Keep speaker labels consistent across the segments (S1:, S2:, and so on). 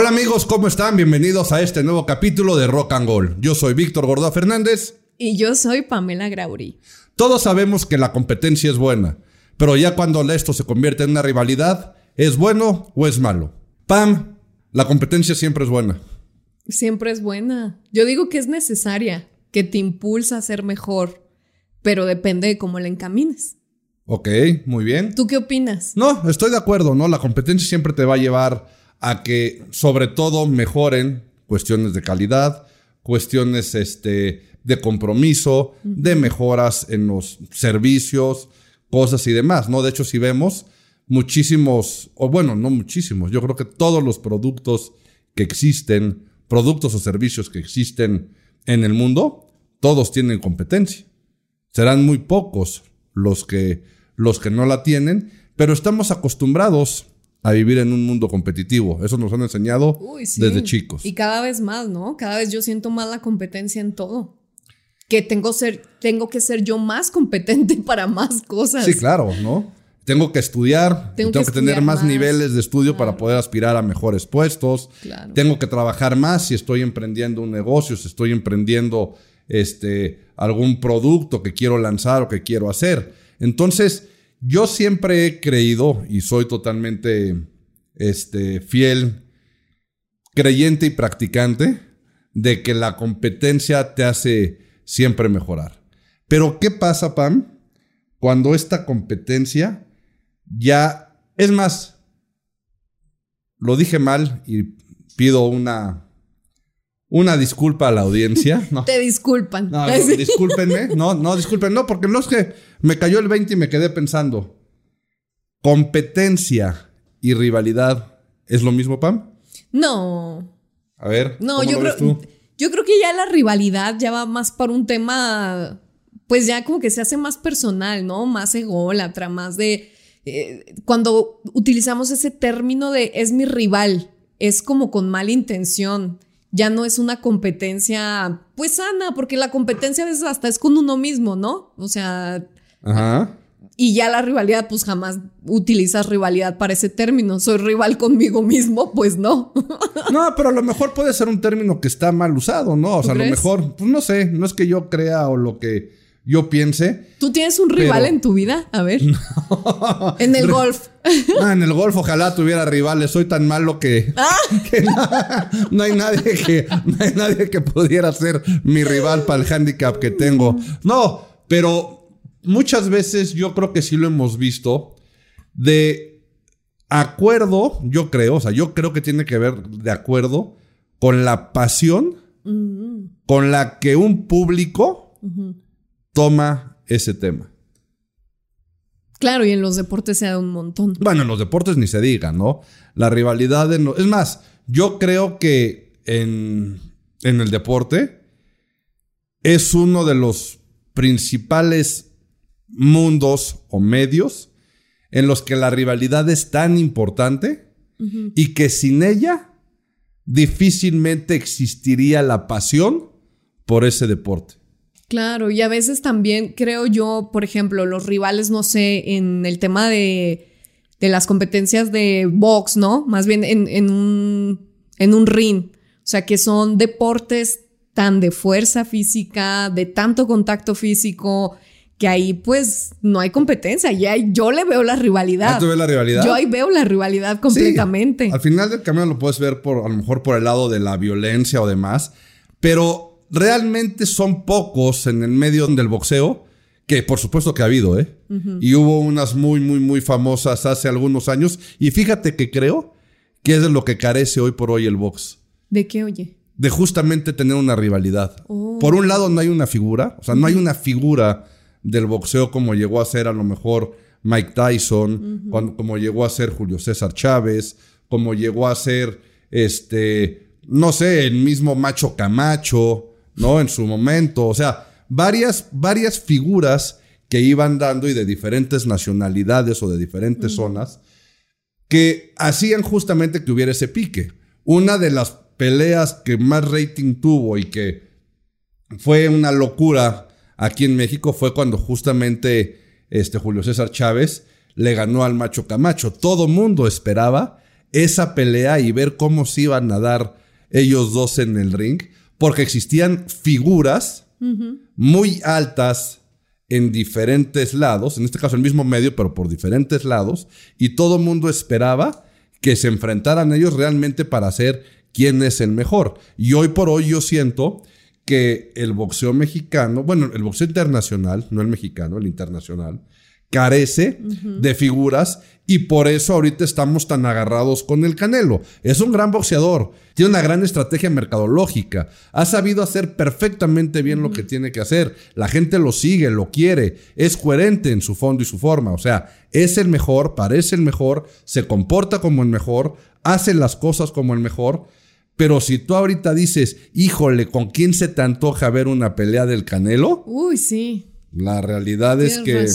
S1: Hola amigos, ¿cómo están? Bienvenidos a este nuevo capítulo de Rock and Gold. Yo soy Víctor Gordoa Fernández.
S2: Y yo soy Pamela Grauri.
S1: Todos sabemos que la competencia es buena, pero ya cuando esto se convierte en una rivalidad, ¿es bueno o es malo? Pam, la competencia siempre es buena.
S2: Siempre es buena. Yo digo que es necesaria, que te impulsa a ser mejor, pero depende de cómo la encamines.
S1: Ok, muy bien.
S2: ¿Tú qué opinas?
S1: No, estoy de acuerdo, ¿no? La competencia siempre te va a llevar a que sobre todo mejoren cuestiones de calidad, cuestiones este, de compromiso, de mejoras en los servicios, cosas y demás, ¿no? De hecho, si vemos muchísimos, o bueno, no muchísimos, yo creo que todos los productos que existen, productos o servicios que existen en el mundo, todos tienen competencia. Serán muy pocos los que, los que no la tienen, pero estamos acostumbrados a vivir en un mundo competitivo. Eso nos han enseñado desde chicos.
S2: Y cada vez más, ¿no? Cada vez yo siento más la competencia en todo. Que tengo, ser, tengo que ser yo más competente para más cosas.
S1: Sí, claro, ¿no? Tengo que estudiar, tengo, que, tener más, niveles de estudio para poder aspirar a mejores puestos. Tengo que trabajar más si estoy emprendiendo un negocio, si estoy emprendiendo este, algún producto que quiero lanzar o que quiero hacer. Entonces, yo siempre he creído y soy totalmente este, fiel, creyente y practicante de que la competencia te hace siempre mejorar. Pero ¿qué pasa, Pam, cuando esta competencia ya, es más, lo dije mal y pido una una disculpa a la audiencia.
S2: No. Te disculpan.
S1: No, discúlpenme. No, no, disculpen. No, porque no es que me cayó el 20 y me quedé pensando. ¿Competencia y rivalidad es lo mismo, Pam?
S2: No.
S1: A ver.
S2: No, yo creo. Yo creo que ya la rivalidad ya va más para un tema. Pues ya como que se hace más personal, ¿no? Más ególatra, más de. Eh, cuando utilizamos ese término de es mi rival, es como con mala intención ya no es una competencia pues sana, porque la competencia veces hasta es con uno mismo, ¿no? O sea... Ajá. Y ya la rivalidad, pues jamás utilizas rivalidad para ese término. Soy rival conmigo mismo, pues no.
S1: no, pero a lo mejor puede ser un término que está mal usado, ¿no? O sea, a lo mejor, pues no sé, no es que yo crea o lo que yo piense.
S2: ¿Tú tienes un rival en tu vida? A ver. En el golf.
S1: Ah, en el golf ojalá tuviera rivales. Soy tan malo que, ah. no, hay nadie que no hay nadie que pudiera ser mi rival para el handicap que tengo. No, pero muchas veces yo creo que sí lo hemos visto de acuerdo, yo creo, o sea, yo creo que tiene que ver de acuerdo con la pasión con la que un público toma ese tema.
S2: Claro, y en los deportes se da un montón.
S1: Bueno, en los deportes ni se diga, ¿no? La rivalidad en... Es más, yo creo que en, en el deporte es uno de los principales mundos o medios en los que la rivalidad es tan importante y que sin ella difícilmente existiría la pasión por ese deporte.
S2: Claro, y a veces también creo yo, por ejemplo, los rivales, no sé, en el tema de, de las competencias de box, ¿no? Más bien en, en, un, en un ring. O sea, que son deportes tan de fuerza física, de tanto contacto físico, que ahí pues no hay competencia. Y ahí yo le veo la rivalidad.
S1: ¿Tú ves la rivalidad?
S2: Yo ahí veo la rivalidad completamente.
S1: al final del camino lo puedes ver por, a lo mejor por el lado de la violencia o demás, pero realmente son pocos en el medio del boxeo, que por supuesto que ha habido, ¿eh? Y hubo unas muy, muy, muy famosas hace algunos años. Y fíjate que creo que es de lo que carece hoy por hoy el box.
S2: ¿De qué, oye?
S1: De justamente tener una rivalidad. Oh. Por un lado no hay una figura, o sea, no hay una figura del boxeo como llegó a ser a lo mejor Mike Tyson, como llegó a ser Julio César Chávez, como llegó a ser este, no sé, el mismo Macho Camacho, ¿no? En su momento. O sea, varias, varias figuras que iban dando y de diferentes nacionalidades o de diferentes zonas que hacían justamente que hubiera ese pique. Una de las peleas que más rating tuvo y que fue una locura aquí en México fue cuando justamente este Julio César Chávez le ganó al Macho Camacho. Todo mundo esperaba esa pelea y ver cómo se iban a dar ellos dos en el ring, porque existían figuras muy altas en diferentes lados, en este caso el mismo medio, pero por diferentes lados, y todo el mundo esperaba que se enfrentaran ellos realmente para ser quién es el mejor. Y hoy por hoy yo siento que el boxeo mexicano, bueno, el boxeo internacional, no el mexicano, el internacional, carece de figuras y por eso ahorita estamos tan agarrados con el Canelo. Es un gran boxeador, tiene una gran estrategia mercadológica, ha sabido hacer perfectamente bien lo que tiene que hacer, la gente lo sigue, lo quiere, es coherente en su fondo y su forma, o sea, es el mejor, parece el mejor, se comporta como el mejor, hace las cosas como el mejor. Pero si tú ahorita dices, híjole, ¿con quién se te antoja ver una pelea del Canelo?
S2: Uy, sí.
S1: La realidad es que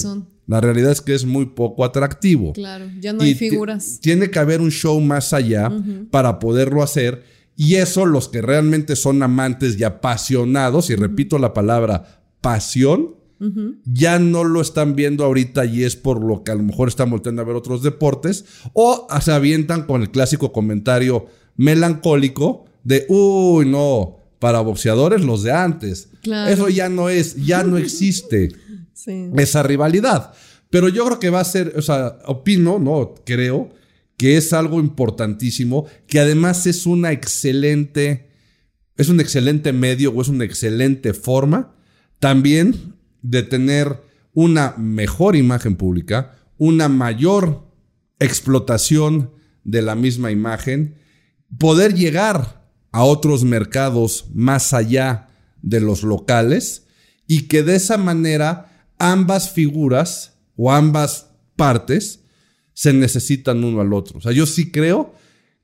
S1: la realidad es que es muy poco atractivo.
S2: Claro, ya no hay figuras.
S1: Tiene que haber un show más allá para poderlo hacer. Y eso, los que realmente son amantes y apasionados, y repito la palabra pasión, ya no lo están viendo ahorita y es por lo que a lo mejor están volviendo a ver otros deportes, o se avientan con el clásico comentario melancólico de, uy, no, para boxeadores los de antes. Eso ya no es, ya no existe esa rivalidad. Pero yo creo que va a ser, o sea, opino, no, creo que es algo importantísimo, que además es una excelente, es un excelente medio o es una excelente forma también de tener una mejor imagen pública, una mayor explotación de la misma imagen, poder llegar a otros mercados más allá de los locales y que de esa manera ambas figuras o ambas partes se necesitan uno al otro. O sea, yo sí creo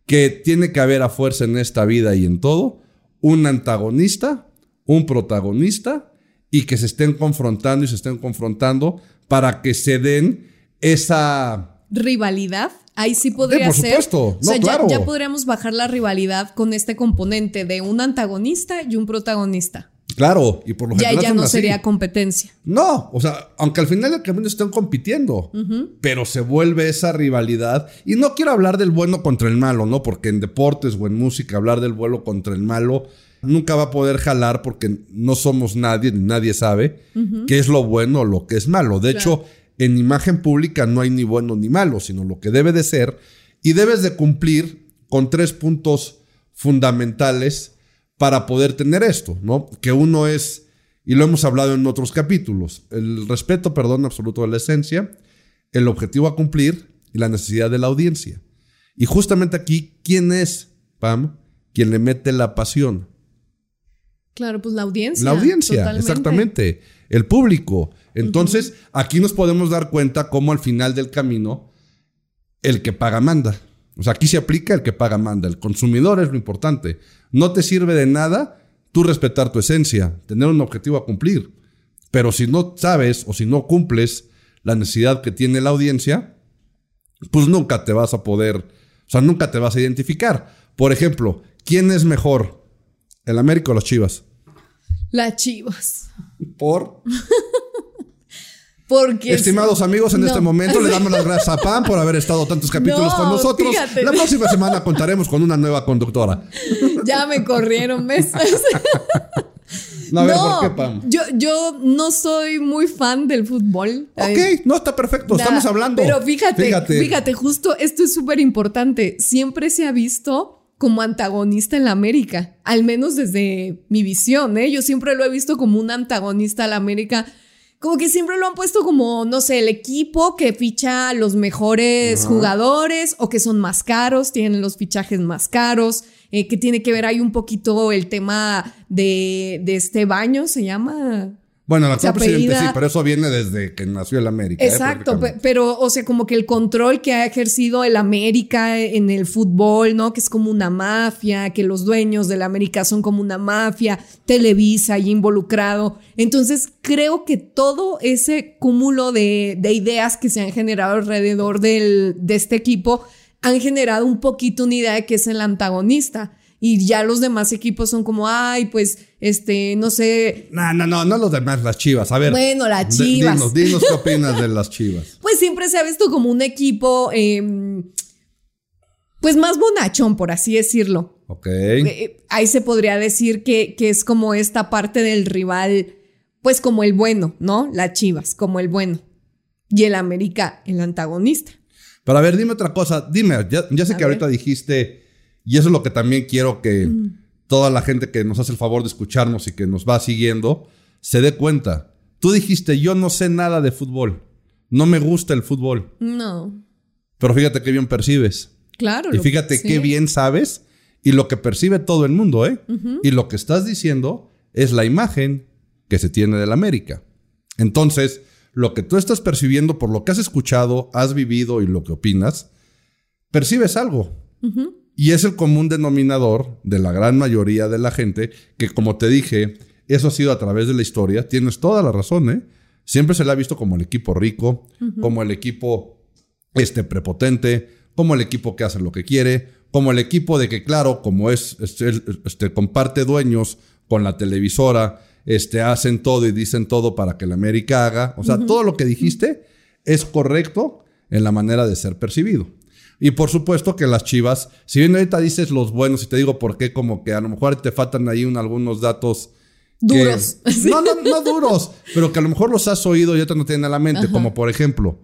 S1: que tiene que haber a fuerza en esta vida y en todo un antagonista, un protagonista y que se estén confrontando y se estén confrontando para que se den esa
S2: rivalidad. Ahí sí podría por ser.
S1: Supuesto.
S2: No, claro. ya podríamos bajar la rivalidad con este componente de un antagonista y un protagonista.
S1: Claro, y por lo
S2: general. Ya, ya no sería competencia.
S1: No, o sea, aunque al final del camino estén compitiendo, pero se vuelve esa rivalidad. Y no quiero hablar del bueno contra el malo, ¿no? Porque en deportes o en música hablar del bueno contra el malo nunca va a poder jalar porque no somos nadie, ni nadie sabe qué es lo bueno o lo que es malo. De hecho, en imagen pública no hay ni bueno ni malo, sino lo que debe de ser. Y debes de cumplir con tres puntos fundamentales para poder tener esto, ¿no? Que uno es, y lo hemos hablado en otros capítulos, el respeto, perdón, absoluto de la esencia, el objetivo a cumplir y la necesidad de la audiencia. Y justamente aquí, ¿quién es, Pam, quien le mete la pasión?
S2: Claro, pues la audiencia.
S1: La audiencia, exactamente. El público. Entonces, aquí nos podemos dar cuenta cómo al final del camino, el que paga manda. O sea, aquí se aplica el que paga manda. El consumidor es lo importante. No te sirve de nada tú respetar tu esencia, tener un objetivo a cumplir. Pero si no sabes o si no cumples la necesidad que tiene la audiencia, pues nunca te vas a poder, o sea, nunca te vas a identificar. Por ejemplo, ¿quién es mejor? ¿El América o los Chivas?
S2: Las Chivas.
S1: ¿Por?
S2: Porque
S1: Estimados amigos, en este momento le damos las gracias a Pam por haber estado tantos capítulos con nosotros. La próxima semana contaremos con una nueva conductora.
S2: Ya me corrieron, ¿ves?
S1: No, a ver, ¿por qué, Pam?
S2: Yo, yo no soy muy fan del fútbol.
S1: Ok, no está perfecto, estamos hablando.
S2: Pero fíjate, fíjate, fíjate justo esto es súper importante. Siempre se ha visto como antagonista en la América, al menos desde mi visión, ¿eh? Yo siempre lo he visto como un antagonista a la América como que siempre lo han puesto como, no sé, el equipo que ficha los mejores jugadores o que son más caros, tienen los fichajes más caros, eh, que tiene que ver ahí un poquito el tema de, de este baño, se llama.
S1: Bueno, la actual presidente sí, pero eso viene desde que nació el América.
S2: ¿eh? Exacto, pero, o sea, como que el control que ha ejercido el América en el fútbol, ¿no? Que es como una mafia, que los dueños del América son como una mafia, Televisa y involucrado. Entonces, creo que todo ese cúmulo de, de ideas que se han generado alrededor del, de este equipo han generado un poquito una idea de que es el antagonista y ya los demás equipos son como, ay, pues, este, no sé.
S1: No, no, no, no los demás, las chivas. A ver.
S2: Bueno, las chivas.
S1: Dinos, dinos qué opinas de las chivas.
S2: Pues siempre se ha visto como un equipo. Em, pues más bonachón, por así decirlo.
S1: Ok.
S2: Eh, ahí se podría decir que, que es como esta parte del rival, pues como el bueno, ¿no? La Chivas, como el bueno. Y el América, el antagonista.
S1: Pero a ver, dime otra cosa. Dime, ya, sé que ahorita dijiste, y eso es lo que también quiero que toda la gente que nos hace el favor de escucharnos y que nos va siguiendo, se dé cuenta. Tú dijiste, yo no sé nada de fútbol. No me gusta el fútbol.
S2: No.
S1: Pero fíjate qué bien percibes.
S2: Claro.
S1: Y fíjate qué bien sabes y lo que percibe todo el mundo, ¿eh? Y lo que estás diciendo es la imagen que se tiene del América. Entonces, lo que tú estás percibiendo por lo que has escuchado, has vivido y lo que opinas, percibes algo. Y es el común denominador de la gran mayoría de la gente que, como te dije, eso ha sido a través de la historia. Tienes toda la razón, ¿eh? Siempre se le ha visto como el equipo rico, como el equipo este, prepotente, como el equipo que hace lo que quiere, como el equipo de que, claro, como es, este, este, comparte dueños con la televisora, este, hacen todo y dicen todo para que la América haga. O sea, todo lo que dijiste es correcto en la manera de ser percibido. Y por supuesto que las chivas, si bien ahorita dices los buenos y te digo por qué, como que a lo mejor te faltan ahí algunos datos.
S2: Duros.
S1: no, no, no duros, pero que a lo mejor los has oído y ya te no tienen a la mente. Como por ejemplo,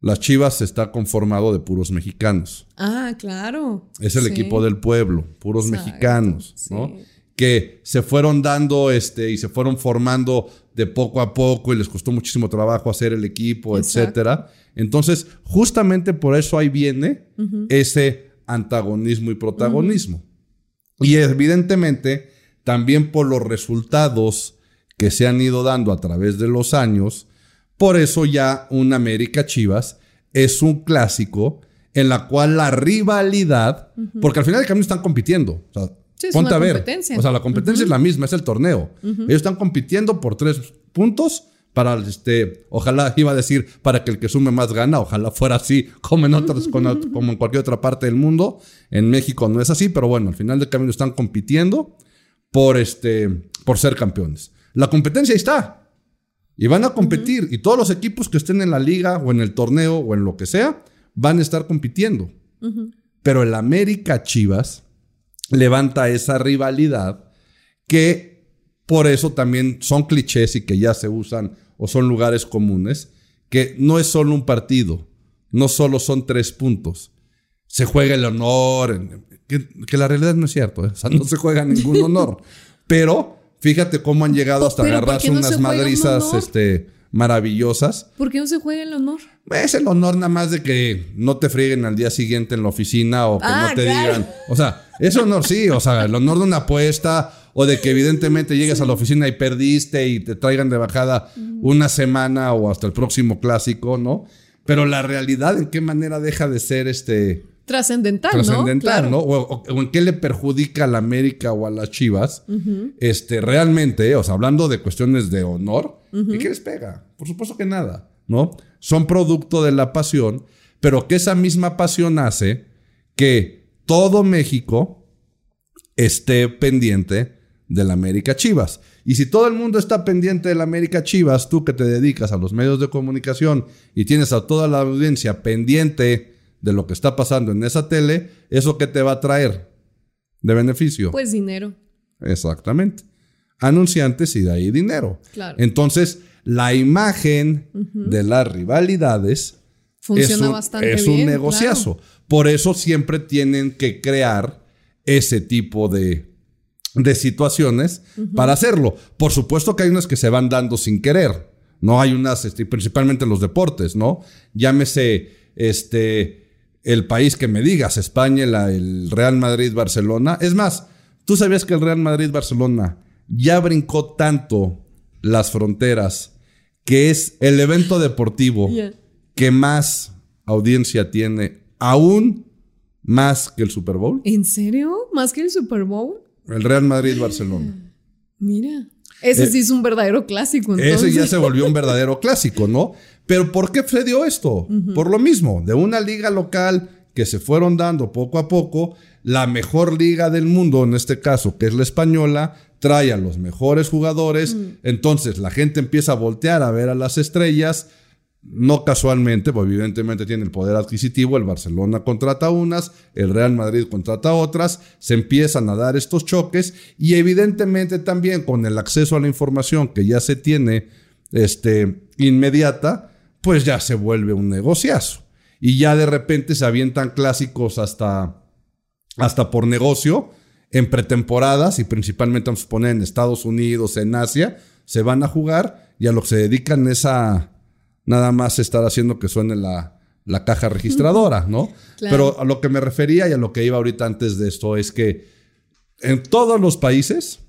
S1: las Chivas está conformado de puros mexicanos.
S2: Ah, claro.
S1: Es el equipo del pueblo, puros mexicanos, ¿no? Que se fueron dando este, y se fueron formando de poco a poco y les costó muchísimo trabajo hacer el equipo, etcétera. Entonces, justamente por eso ahí viene ese antagonismo y protagonismo. Y evidentemente, también por los resultados que se han ido dando a través de los años, por eso ya un América Chivas es un clásico en la cual la rivalidad, porque al final del camino están compitiendo. O sea, ponte a ver. O sea, la competencia es la misma, es el torneo. Ellos están compitiendo por tres puntos para este, ojalá iba a decir para que el que sume más gana, ojalá fuera así como en otras, como en cualquier otra parte del mundo. En México no es así, pero bueno, al final del camino están compitiendo por este, por ser campeones. La competencia ahí está. Y van a competir. Y todos los equipos que estén en la liga o en el torneo o en lo que sea, van a estar compitiendo. Pero el América Chivas levanta esa rivalidad que por eso también son clichés y que ya se usan o son lugares comunes, que no es solo un partido, no solo son tres puntos. Se juega el honor, que, la realidad no es cierto, ¿eh? o sea, no se juega ningún honor. Pero Fíjate cómo han llegado hasta agarrarse unas madrizas este, maravillosas.
S2: ¿Por qué no se juega el honor?
S1: Es el honor nada más de que no te frieguen al día siguiente en la oficina o que no ah, te digan. O sea, ese honor sí, o sea, el honor de una apuesta o de que evidentemente llegues a la oficina y perdiste y te traigan de bajada una semana o hasta el próximo clásico, ¿no? Pero la realidad, ¿en qué manera deja de ser este
S2: trascendental,
S1: ¿no? Trascendental, ¿no? O, en qué le perjudica a la América o a las Chivas, este, realmente, o sea, hablando de cuestiones de honor, ¿y qué les pega? Por supuesto que nada, ¿no? Son producto de la pasión, pero que esa misma pasión hace que todo México esté pendiente de la América Chivas. Y si todo el mundo está pendiente de la América Chivas, tú que te dedicas a los medios de comunicación y tienes a toda la audiencia pendiente de lo que está pasando en esa tele, ¿eso qué te va a traer de beneficio?
S2: Pues dinero.
S1: Exactamente. Anunciantes y de ahí dinero.
S2: Claro.
S1: Entonces, la imagen de las rivalidades
S2: Funciona es un, bastante
S1: es un negociazo. Por eso siempre tienen que crear ese tipo de, de situaciones para hacerlo. Por supuesto que hay unas que se van dando sin querer. No hay unas, este, principalmente en los deportes, ¿no? Llámese, este, el país que me digas, España, el Real Madrid-Barcelona. Es más, tú sabías que el Real Madrid-Barcelona ya brincó tanto las fronteras que es el evento deportivo que más audiencia tiene, aún más que el Super Bowl.
S2: ¿En serio? ¿Más que el Super Bowl?
S1: El Real Madrid-Barcelona.
S2: Mira. Ese eh, sí es un verdadero clásico. Ese
S1: ya se volvió un verdadero clásico, ¿no? Pero ¿por qué se dio esto? Por lo mismo, de una liga local que se fueron dando poco a poco, la mejor liga del mundo, en este caso, que es la española, trae a los mejores jugadores, entonces la gente empieza a voltear a ver a las estrellas, no casualmente, pues evidentemente tiene el poder adquisitivo, el Barcelona contrata unas, el Real Madrid contrata otras, se empiezan a dar estos choques y evidentemente también con el acceso a la información que ya se tiene este, inmediata, pues ya se vuelve un negociazo. Y ya de repente se avientan clásicos hasta, hasta por negocio en pretemporadas y principalmente vamos a poner en Estados Unidos, en Asia, se van a jugar y a lo que se dedican es a nada más estar haciendo que suene la, la caja registradora, ¿no? Pero a lo que me refería y a lo que iba ahorita antes de esto es que en todos los países,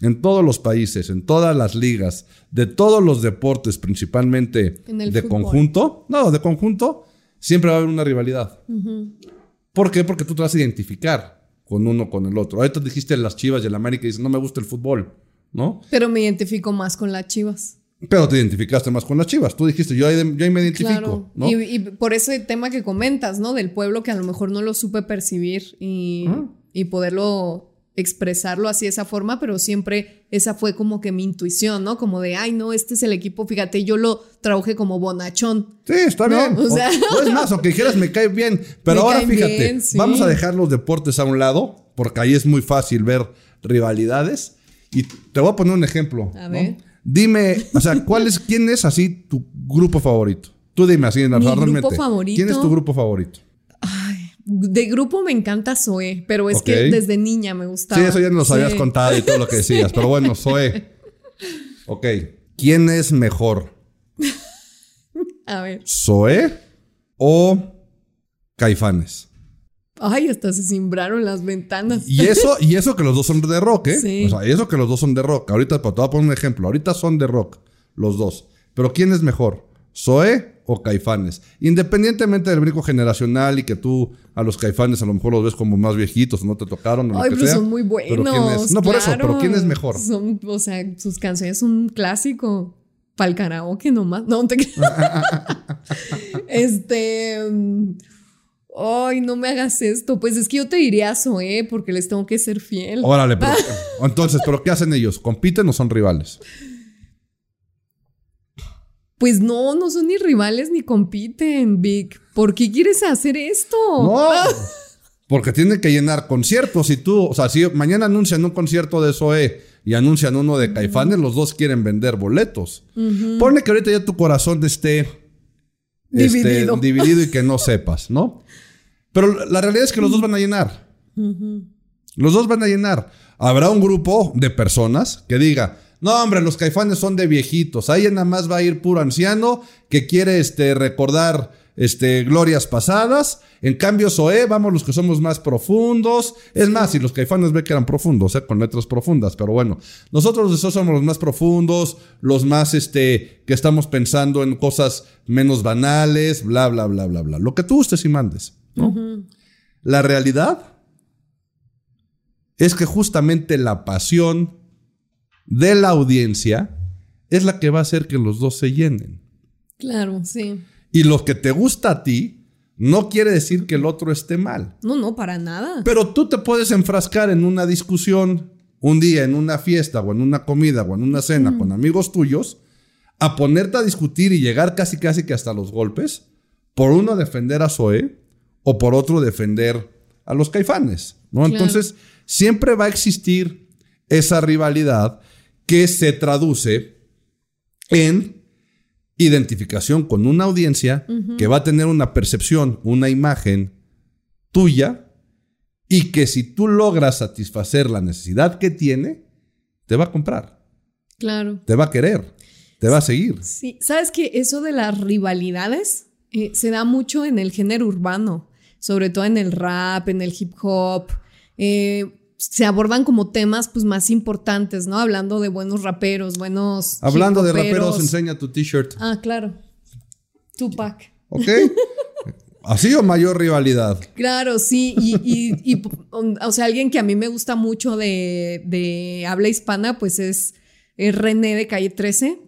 S1: en todos los países, en todas las ligas, de todos los deportes, principalmente de conjunto, no, de conjunto, siempre va a haber una rivalidad. ¿Por qué? Porque tú te vas a identificar con uno con el otro. Ahorita dijiste las Chivas y el América y dices, no me gusta el fútbol, ¿no?
S2: Pero me identifico más con las Chivas.
S1: Pero te identificaste más con las chivas. Tú dijiste, yo ahí, yo me identifico. ¿no?
S2: Y, por ese tema que comentas, ¿no? Del pueblo que a lo mejor no lo supe percibir y, y poderlo expresarlo así de esa forma, pero siempre esa fue como que mi intuición, ¿no? Como de, ay, no, este es el equipo, fíjate, yo lo trabajé como bonachón.
S1: Sí, está bien. O, sea, es más, aunque dijeras, me cae bien. Pero ahora fíjate, vamos a dejar los deportes a un lado, porque ahí es muy fácil ver rivalidades. Y te voy a poner un ejemplo. A ver. Dime, o sea, ¿cuál es, quién es así tu grupo favorito? Tú dime así, en
S2: Mi grupo favorito.
S1: ¿Quién es tu grupo favorito?
S2: De grupo me encanta Zoe, pero es que desde niña me gustaba.
S1: Sí, eso ya nos habías contado y todo lo que decías, pero bueno, Zoe. Ok. ¿Quién es mejor?
S2: A ver.
S1: ¿Zoe o Caifanes?
S2: Ay, hasta se cimbraron las ventanas.
S1: Y eso, y eso que los dos son de rock, ¿eh? Sí. O sea, eso que los dos son de rock. Ahorita, te voy a poner un ejemplo. Ahorita son de rock, los dos. Pero ¿quién es mejor? ¿Zoe o Caifanes? Independientemente del brinco generacional y que tú a los Caifanes a lo mejor los ves como más viejitos o no te tocaron.
S2: Ay, pero son muy buenos.
S1: No, por eso, pero ¿quién es mejor?
S2: Son, o sea, sus canciones son un clásico. Para el karaoke nomás. No, te Este. Ay, no me hagas esto. Pues es que yo te diría Zoe porque les tengo que ser fiel.
S1: Órale, pero, entonces, ¿pero qué hacen ellos? ¿Compiten o son rivales?
S2: Pues no, no son ni rivales ni compiten, Vic. ¿Por qué quieres hacer esto?
S1: No, porque tienen que llenar conciertos y tú, o sea, si mañana anuncian un concierto de Zoe y anuncian uno de Caifanes, los dos quieren vender boletos. Pone que ahorita ya tu corazón esté
S2: Dividido.
S1: Este, dividido y que no sepas, ¿no? Pero la realidad es que los dos van a llenar. Los dos van a llenar. Habrá un grupo de personas que diga, no, hombre, los caifanes son de viejitos. Ahí nada más va a ir puro anciano que quiere este, recordar este, glorias pasadas. En cambio, Zoé, vamos los que somos más profundos. Es más, si los caifanes ve que eran profundos, ¿eh? con letras profundas, pero bueno, nosotros los somos los más profundos, los más este, que estamos pensando en cosas menos banales, bla, bla, bla, bla, bla. Lo que tú gustes y mandes. La realidad es que justamente la pasión de la audiencia es la que va a hacer que los dos se llenen.
S2: Claro, sí.
S1: Y lo que te gusta a ti no quiere decir que el otro esté mal.
S2: No, no, para nada.
S1: Pero tú te puedes enfrascar en una discusión un día, en una fiesta o en una comida o en una cena con amigos tuyos, a ponerte a discutir y llegar casi casi que hasta los golpes, por uno defender a Zoe o por otro defender a los caifanes, ¿no? Entonces, siempre va a existir esa rivalidad que se traduce en identificación con una audiencia que va a tener una percepción, una imagen tuya y que si tú logras satisfacer la necesidad que tiene, te va a comprar.
S2: Claro.
S1: Te va a querer, te va a seguir.
S2: Sí, sabes que eso de las rivalidades eh, se da mucho en el género urbano, sobre todo en el rap, en el hip hop. Eh, se abordan como temas pues más importantes, ¿no? Hablando de buenos raperos, buenos...
S1: Hablando de raperos, enseña tu t-shirt.
S2: Ah, claro. Tupac.
S1: Ok. ¿Así o mayor rivalidad?
S2: Claro, sí. Y, o sea, alguien que a mí me gusta mucho de, habla hispana, pues es, René de Calle 13.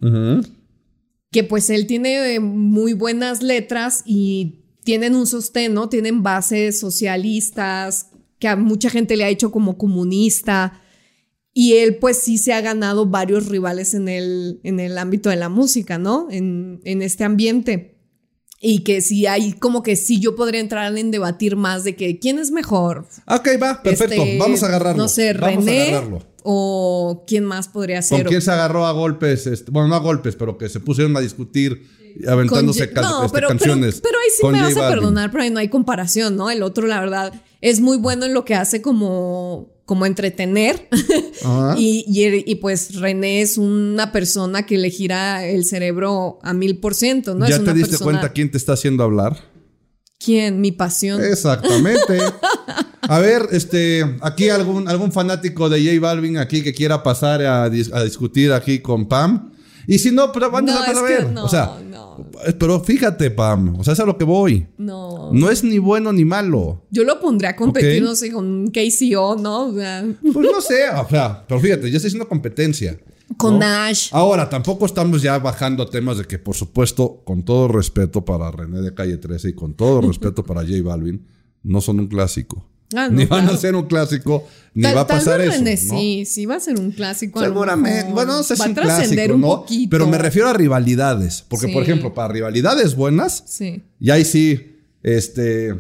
S2: Que pues él tiene muy buenas letras y tienen un sostén, ¿no? Tienen bases socialistas, que a mucha gente le ha hecho como comunista. Y él pues sí se ha ganado varios rivales en el, en el ámbito de la música, ¿no? En, en este ambiente. Y que sí hay, como que sí yo podría entrar en debatir más de que quién es mejor.
S1: Ok, va, perfecto. Este, vamos a agarrarlo.
S2: No sé, René. O quién más podría ser.
S1: ¿Con quién se agarró a golpes? Este, bueno, no a golpes, pero que se pusieron a discutir aventándose no, este, canciones.
S2: Pero, ahí sí me vas a perdonar, pero ahí no hay comparación, ¿no? El otro, la verdad, es muy bueno en lo que hace como, como entretener. y, y, pues René es una persona que le gira el cerebro a mil por ciento, ¿no?
S1: ¿Ya te diste cuenta quién te está haciendo hablar?
S2: ¿Quién? Mi pasión.
S1: Exactamente. A ver, este, aquí algún, algún fanático de J Balvin aquí que quiera pasar a, a discutir aquí con Pam. Y si no, pero van a ver. o sea, pero fíjate, Pam, o sea, es a lo que voy.
S2: No.
S1: No es ni bueno ni malo.
S2: Yo lo pondré a competir, no sé, con KCO, ¿no? O sea.
S1: Pues no sé, o sea, pero fíjate, ya estoy haciendo competencia.
S2: Con Nash.
S1: Ahora, tampoco estamos ya bajando temas de que, por supuesto, con todo respeto para René de Calle 13 y con todo respeto para J Balvin, no son un clásico. Ah, ni van a ser un clásico, ni va a pasar eso.
S2: Sí, sí va a ser un clásico.
S1: Seguramente. Bueno, no sé si un clásico, ¿no? Pero me refiero a rivalidades. Porque, por ejemplo, para rivalidades buenas,
S2: sí.
S1: y ahí sí, este.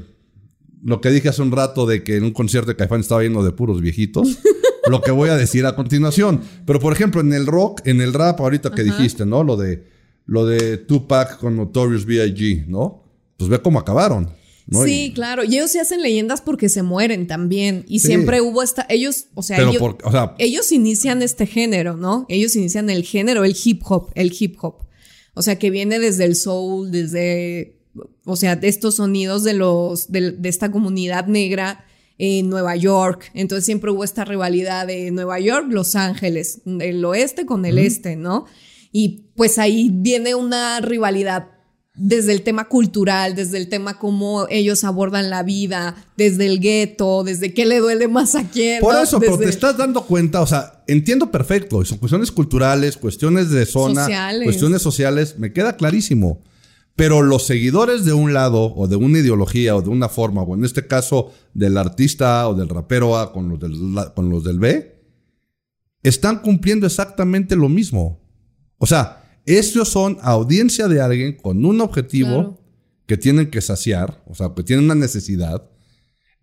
S1: Lo que dije hace un rato de que en un concierto de Caifán estaba lleno de puros viejitos. lo que voy a decir a continuación. Pero, por ejemplo, en el rock, en el rap, ahorita que dijiste, ¿no? Lo de, lo de Tupac con Notorious B.I.G., ¿no? Pues ve cómo acabaron.
S2: Sí, claro. Y ellos se hacen leyendas porque se mueren también. Y siempre hubo esta. Ellos, o sea, ellos, inician este género, ¿no? Ellos inician el género, el hip hop, el hip hop. O sea, que viene desde el soul, desde. O sea, de estos sonidos de los. de, esta comunidad negra en Nueva York. Entonces siempre hubo esta rivalidad de Nueva York, Los Ángeles, el oeste con el este, ¿no? Y pues ahí viene una rivalidad desde el tema cultural, desde el tema cómo ellos abordan la vida, desde el gueto, desde qué le duele más a quién.
S1: Por eso, pero te estás dando cuenta, o sea, entiendo perfecto, son cuestiones culturales, cuestiones de zona, cuestiones sociales, me queda clarísimo. Pero los seguidores de un lado, o de una ideología, o de una forma, o en este caso del artista A o del rapero A con los del, con los del B, están cumpliendo exactamente lo mismo. O sea, estos son audiencia de alguien con un objetivo que tienen que saciar, o sea, que tienen una necesidad.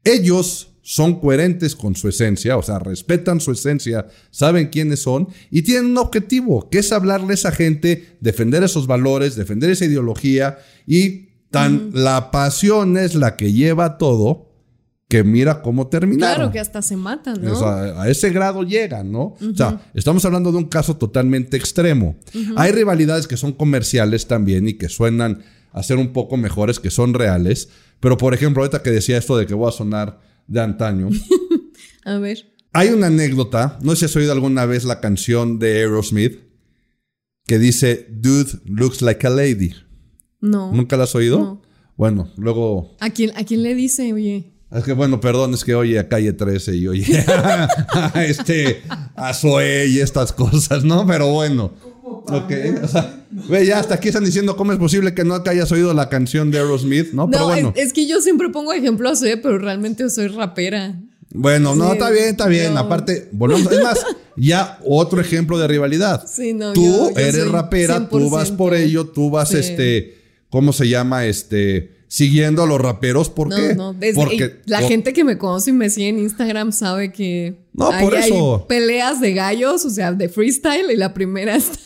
S1: Ellos son coherentes con su esencia, o sea, respetan su esencia, saben quiénes son y tienen un objetivo, que es hablarle a esa gente, defender esos valores, defender esa ideología y tan la pasión es la que lleva todo que mira cómo terminaron.
S2: Claro, que hasta se matan, ¿no?
S1: O sea, a ese grado llegan, ¿no? O sea, estamos hablando de un caso totalmente extremo. Hay rivalidades que son comerciales también y que suenan a ser un poco mejores, que son reales. Pero, por ejemplo, ahorita que decía esto de que voy a sonar de antaño.
S2: a ver.
S1: Hay una anécdota, no sé si has oído alguna vez la canción de Aerosmith, que dice, Dude looks like a lady.
S2: No.
S1: ¿Nunca la has oído? No. Bueno, luego...
S2: ¿A quién, ¿A quién le dice, oye?
S1: Es que bueno, perdón, es que oye a Calle 13 y oye a, este, a Zoe y estas cosas, ¿no? Pero bueno. Ok, o sea, ve, ya hasta aquí están diciendo cómo es posible que no hayas oído la canción de Aerosmith, ¿no?
S2: Pero bueno. es, que yo siempre pongo ejemplo a Zoe, pero realmente soy rapera.
S1: Bueno, no, está bien, está bien. Aparte, volvemos, es más, ya otro ejemplo de rivalidad.
S2: Sí, no,
S1: tú eres rapera, tú vas por ello, tú vas, este, ¿cómo se llama? Este siguiendo a los raperos. ¿Por qué?
S2: No, Porque la gente que me conoce y me sigue en Instagram sabe que
S1: no, por eso.
S2: hay peleas de gallos, o sea, de freestyle y la primera está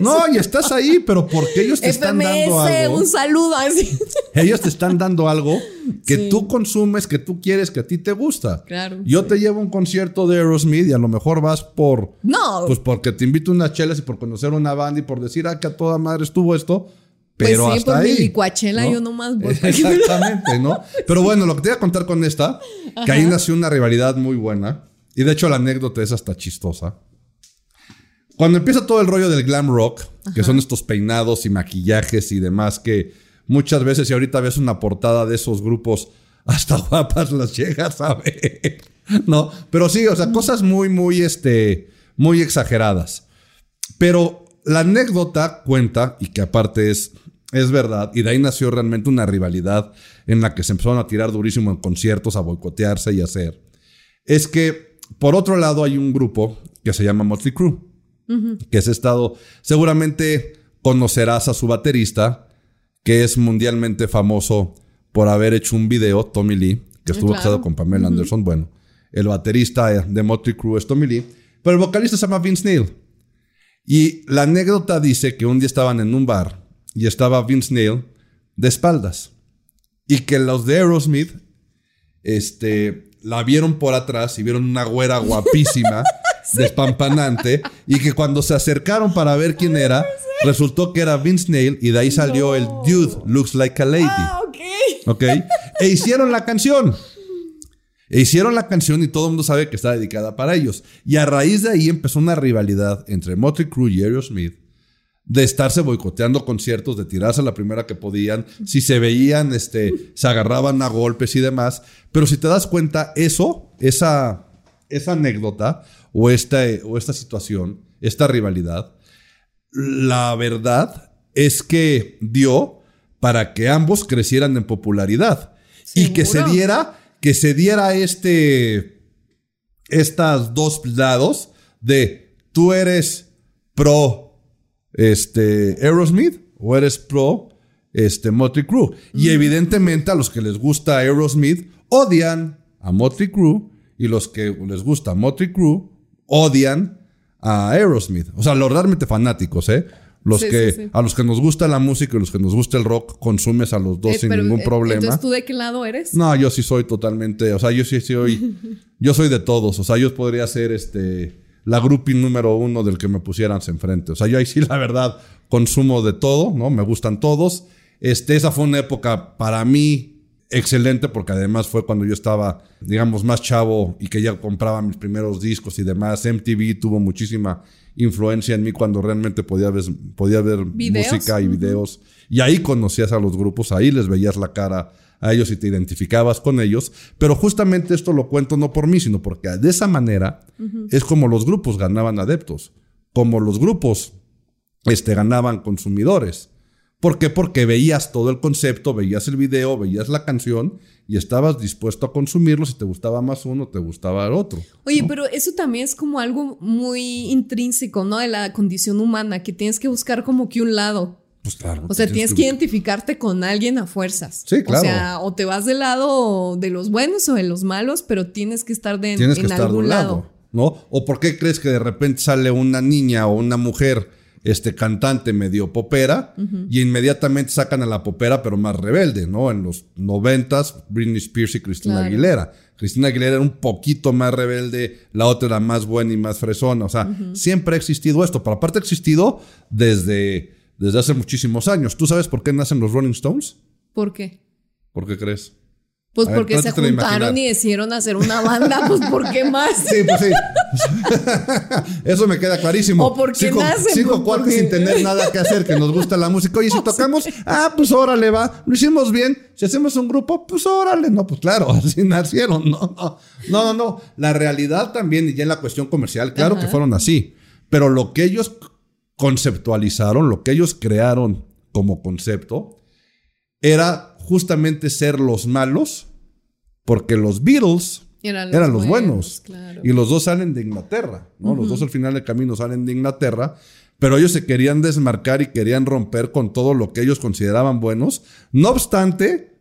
S1: No, y estás ahí, pero porque ellos te están dando algo.
S2: un saludo así.
S1: Ellos te están dando algo que tú consumes, que tú quieres, que a ti te gusta.
S2: Claro.
S1: Yo te llevo a un concierto de Aerosmith y a lo mejor vas por
S2: No.
S1: Pues porque te invito a unas chelas y por conocer una banda y por decir, ah, que a toda madre estuvo esto pero pues sí, hasta pues ahí. Mi
S2: licuachela yo nomás voy
S1: Exactamente, ¿no? Pero bueno, lo que te voy a contar con esta, que ahí nació una rivalidad muy buena. Y de hecho la anécdota es hasta chistosa. Cuando empieza todo el rollo del glam rock, que son estos peinados y maquillajes y demás, que muchas veces, y ahorita ves una portada de esos grupos, hasta guapas las llegas a ver. No, pero sí, o sea, cosas muy, muy, este, muy exageradas. Pero la anécdota cuenta, y que aparte es es verdad, y de ahí nació realmente una rivalidad en la que se empezaron a tirar durísimo en conciertos, a boicotearse y hacer. Es que, por otro lado, hay un grupo que se llama Motley Crue, que es estado, seguramente conocerás a su baterista, que es mundialmente famoso por haber hecho un video, Tommy Lee, que estuvo casado con Pamela Anderson. Bueno, el baterista de Motley Crue es Tommy Lee, pero el vocalista se llama Vince Neil. Y la anécdota dice que un día estaban en un bar y estaba Vince Neil de espaldas y que los de Aerosmith este, la vieron por atrás y vieron una güera guapísima, despampanante, y que cuando se acercaron para ver quién era, resultó que era Vince Neil y de ahí salió el Dude Looks Like a Lady. Ah, ok. Ok. E hicieron la canción. E hicieron la canción y todo el mundo sabe que está dedicada para ellos. Y a raíz de ahí empezó una rivalidad entre Motley Crue y Aerosmith de estarse boicoteando conciertos, de tirarse a la primera que podían. Si se veían, este, se agarraban a golpes y demás. Pero si te das cuenta, eso, esa, esa anécdota o esta, o esta situación, esta rivalidad, la verdad es que dio para que ambos crecieran en popularidad y que se diera, que se diera este, estas dos lados de tú eres pro este, Aerosmith o eres pro este, Motley Crue. Y evidentemente a los que les gusta Aerosmith odian a Motley Crue y los que les gusta Motley Crue odian a Aerosmith. O sea, los realmente fanáticos, ¿eh? Los que, a los que nos gusta la música y los que nos gusta el rock, consumes a los dos eh, sin ningún eh, problema.
S2: Entonces, ¿tú de qué lado eres?
S1: No, yo sí soy totalmente, o sea, yo sí soy, yo soy de todos. O sea, yo podría ser este la groupie número uno del que me pusieran enfrente. O sea, yo ahí sí, la verdad, consumo de todo, ¿no? Me gustan todos. Este, esa fue una época para mí excelente porque además fue cuando yo estaba, digamos, más chavo y que ya compraba mis primeros discos y demás. MTV tuvo muchísima influencia en mí cuando realmente podía ver, podía ver música y videos. Y ahí conocías a los grupos, ahí les veías la cara a ellos y te identificabas con ellos. Pero justamente esto lo cuento no por mí, sino porque de esa manera es como los grupos ganaban adeptos, como los grupos este, ganaban consumidores. ¿Por qué? Porque veías todo el concepto, veías el video, veías la canción y estabas dispuesto a consumirlo. Si te gustaba más uno, te gustaba el otro.
S2: Oye, pero eso también es como algo muy intrínseco, ¿no? De la condición humana, que tienes que buscar como que un lado.
S1: Pues claro.
S2: O sea, tienes, que... identificarte con alguien a fuerzas.
S1: Sí, claro.
S2: O sea, o te vas del lado de los buenos o de los malos, pero tienes que estar de, tienes que estar algún de un lado,
S1: ¿No? ¿O por qué crees que de repente sale una niña o una mujer, este cantante medio popera, y inmediatamente sacan a la popera, pero más rebelde, ¿no? En los noventas, Britney Spears y Cristina Aguilera. Cristina Aguilera era un poquito más rebelde, la otra era más buena y más fresona. O sea, siempre ha existido esto. Pero aparte ha existido desde desde hace muchísimos años. ¿Tú sabes por qué nacen los Rolling Stones?
S2: ¿Por qué?
S1: ¿Por qué crees?
S2: Pues porque se juntaron y decidieron hacer una banda, pues ¿por qué más?
S1: Sí, pues sí. Eso me queda clarísimo.
S2: O porque cinco, nacen.
S1: Cinco cuartos sin tener nada que hacer, que nos gusta la música. Oye, si tocamos, ah, pues órale, va. Lo hicimos bien. Si hacemos un grupo, pues órale. No, pues claro, así nacieron. No, no, no, no. La realidad también, y ya en la cuestión comercial, claro que fueron así. Pero lo que ellos conceptualizaron, lo que ellos crearon como concepto, era justamente ser los malos, porque los Beatles eran los, buenos. Y los dos salen de Inglaterra, ¿no? Los dos al final del camino salen de Inglaterra, pero ellos se querían desmarcar y querían romper con todo lo que ellos consideraban buenos. No obstante,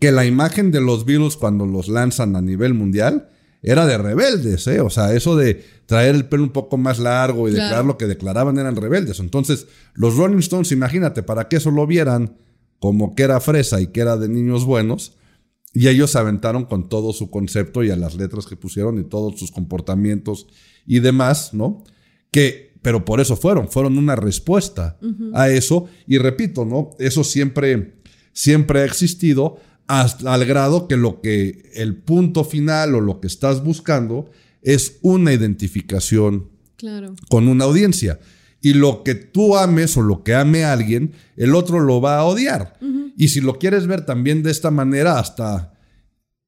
S1: que la imagen de los Beatles cuando los lanzan a nivel mundial era de rebeldes, ¿eh? O sea, eso de traer el pelo un poco más largo y declarar lo que declaraban eran rebeldes. Entonces, los Rolling Stones, imagínate, para que eso lo vieran como que era fresa y que era de niños buenos, y ellos se aventaron con todo su concepto y a las letras que pusieron y todos sus comportamientos y demás, ¿no? Que, pero por eso fueron, fueron una respuesta a eso. Y repito, ¿no? Eso siempre, siempre ha existido al grado que lo que el punto final o lo que estás buscando es una identificación con una audiencia. Y lo que tú ames o lo que ame a alguien, el otro lo va a odiar. Y si lo quieres ver también de esta manera, hasta...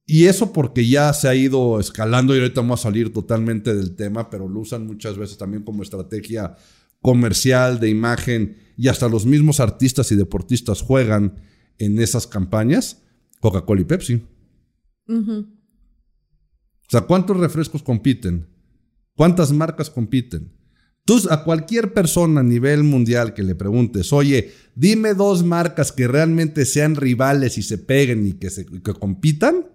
S1: Y eso porque ya se ha ido escalando y ahorita vamos a salir totalmente del tema, pero lo usan muchas veces también como estrategia comercial, de imagen, y hasta los mismos artistas y deportistas juegan en esas campañas Coca-Cola y Pepsi. O sea, ¿cuántos refrescos compiten? ¿Cuántas marcas compiten? Tú a cualquier persona a nivel mundial que le preguntes, oye, dime dos marcas que realmente sean rivales y se peguen y que, se, que compitan,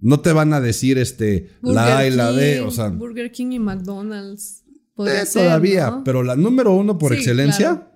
S1: no te van a decir este, la A y la B. O sea,
S2: Burger King y McDonald's.
S1: Eh, todavía, pero la número uno por excelencia.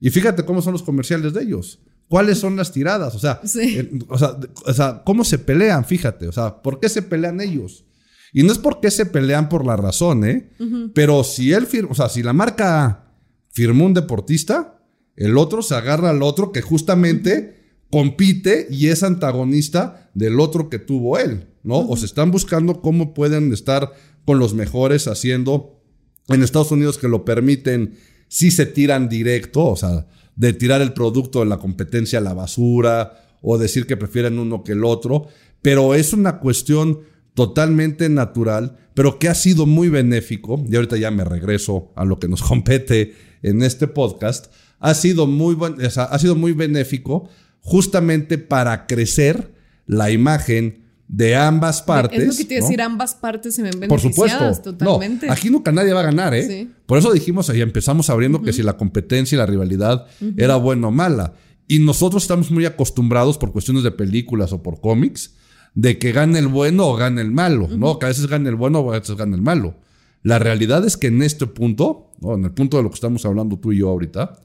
S1: Y fíjate cómo son los comerciales de ellos. ¿Cuáles son las tiradas? O sea, eh, o, sea, o sea, ¿cómo se pelean? Fíjate, o sea, ¿por qué se pelean ellos? Y no es porque se pelean por la razón, ¿eh? Pero si él firma, o sea, si la marca firmó un deportista, el otro se agarra al otro que justamente compite y es antagonista del otro que tuvo él, ¿no? O se están buscando cómo pueden estar con los mejores haciendo en Estados Unidos que lo permiten, si se tiran directo, o sea, de tirar el producto de la competencia a la basura o decir que prefieren uno que el otro, pero es una cuestión totalmente natural, pero que ha sido muy benéfico, y ahorita ya me regreso a lo que nos compete en este podcast, ha sido muy, ha sido muy benéfico justamente para crecer la imagen de ambas partes. Es
S2: lo que te iba decir, ambas partes se ven beneficiadas Por supuesto. totalmente.
S1: aquí nunca nadie va a ganar, ¿eh? Por eso dijimos ahí, empezamos abriendo que si la competencia y la rivalidad era buena o mala. Y nosotros estamos muy acostumbrados por cuestiones de películas o por cómics de que gane el bueno o gane el malo, ¿no? Que a veces gane el bueno o a veces gane el malo. La realidad es que en este punto, en el punto de lo que estamos hablando tú y yo ahorita,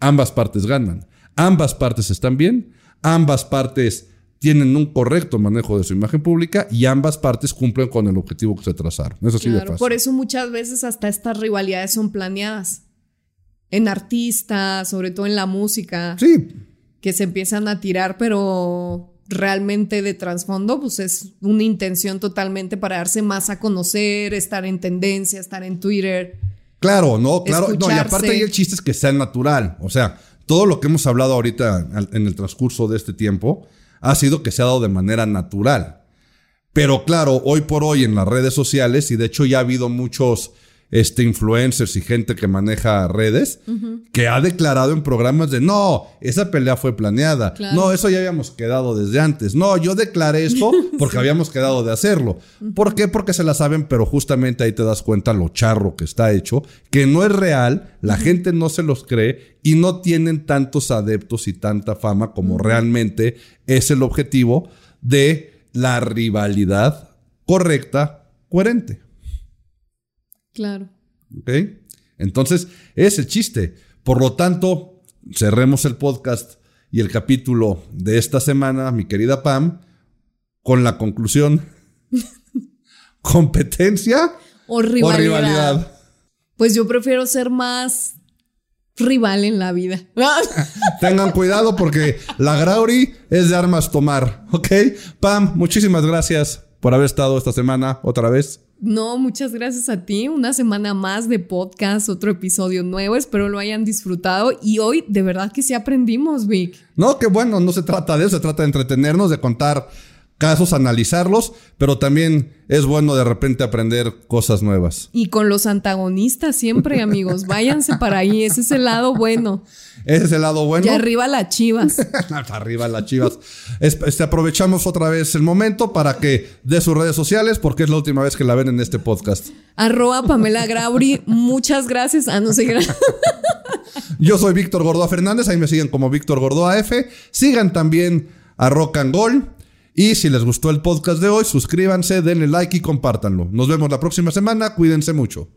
S1: ambas partes ganan. Ambas partes están bien, ambas partes tienen un correcto manejo de su imagen pública y ambas partes cumplen con el objetivo que se trazaron. Eso sí de fácil.
S2: Por eso muchas veces hasta estas rivalidades son planeadas. En artistas, sobre todo en la música.
S1: Sí.
S2: Que se empiezan a tirar, pero realmente de trasfondo, pues es una intención totalmente para darse más a conocer, estar en tendencia, estar en Twitter.
S1: Claro, no, claro, no, y aparte ahí el chiste es que sea natural, o sea, todo lo que hemos hablado ahorita en el transcurso de este tiempo ha sido que se ha dado de manera natural. Pero claro, hoy por hoy en las redes sociales, y de hecho ya ha habido muchos este, influencers y gente que maneja redes, que ha declarado en programas de no, esa pelea fue planeada. No, eso ya habíamos quedado desde antes. No, yo declaré esto porque habíamos quedado de hacerlo. ¿Por qué? Porque se la saben, pero justamente ahí te das cuenta lo charro que está hecho, que no es real, la gente no se los cree y no tienen tantos adeptos y tanta fama como realmente es el objetivo de la rivalidad correcta, coherente.
S2: Claro.
S1: ¿Ok? Entonces, es el chiste. Por lo tanto, cerremos el podcast y el capítulo de esta semana, mi querida Pam, con la conclusión. ¿Competencia
S2: o rivalidad? Pues yo prefiero ser más rival en la vida.
S1: Tengan cuidado porque la Grauri es de armas tomar, ¿ok? Pam, muchísimas gracias por haber estado esta semana otra vez.
S2: No, muchas gracias a ti. Una semana más de podcast, otro episodio nuevo. Espero lo hayan disfrutado. Y hoy, de verdad que sí aprendimos, Vic.
S1: No, qué bueno, no se trata de eso, se trata de entretenernos, de contar casos, analizarlos, pero también es bueno de repente aprender cosas nuevas.
S2: Y con los antagonistas siempre, amigos, váyanse para ahí, ese es el lado bueno.
S1: Ese es el lado bueno.
S2: Y arriba las chivas.
S1: arriba las chivas. Este, aprovechamos otra vez el momento para que dé sus redes sociales, porque es la última vez que la ven en este podcast.
S2: Arroba Pamela Grauri, muchas gracias. Ah, no sé.
S1: Yo soy Víctor Gordoa Fernández, ahí me siguen como Víctor Gordoa F. Sigan también a Rock and Gold. Y si les gustó el podcast de hoy, suscríbanse, denle like y compártanlo. Nos vemos la próxima semana. Cuídense mucho.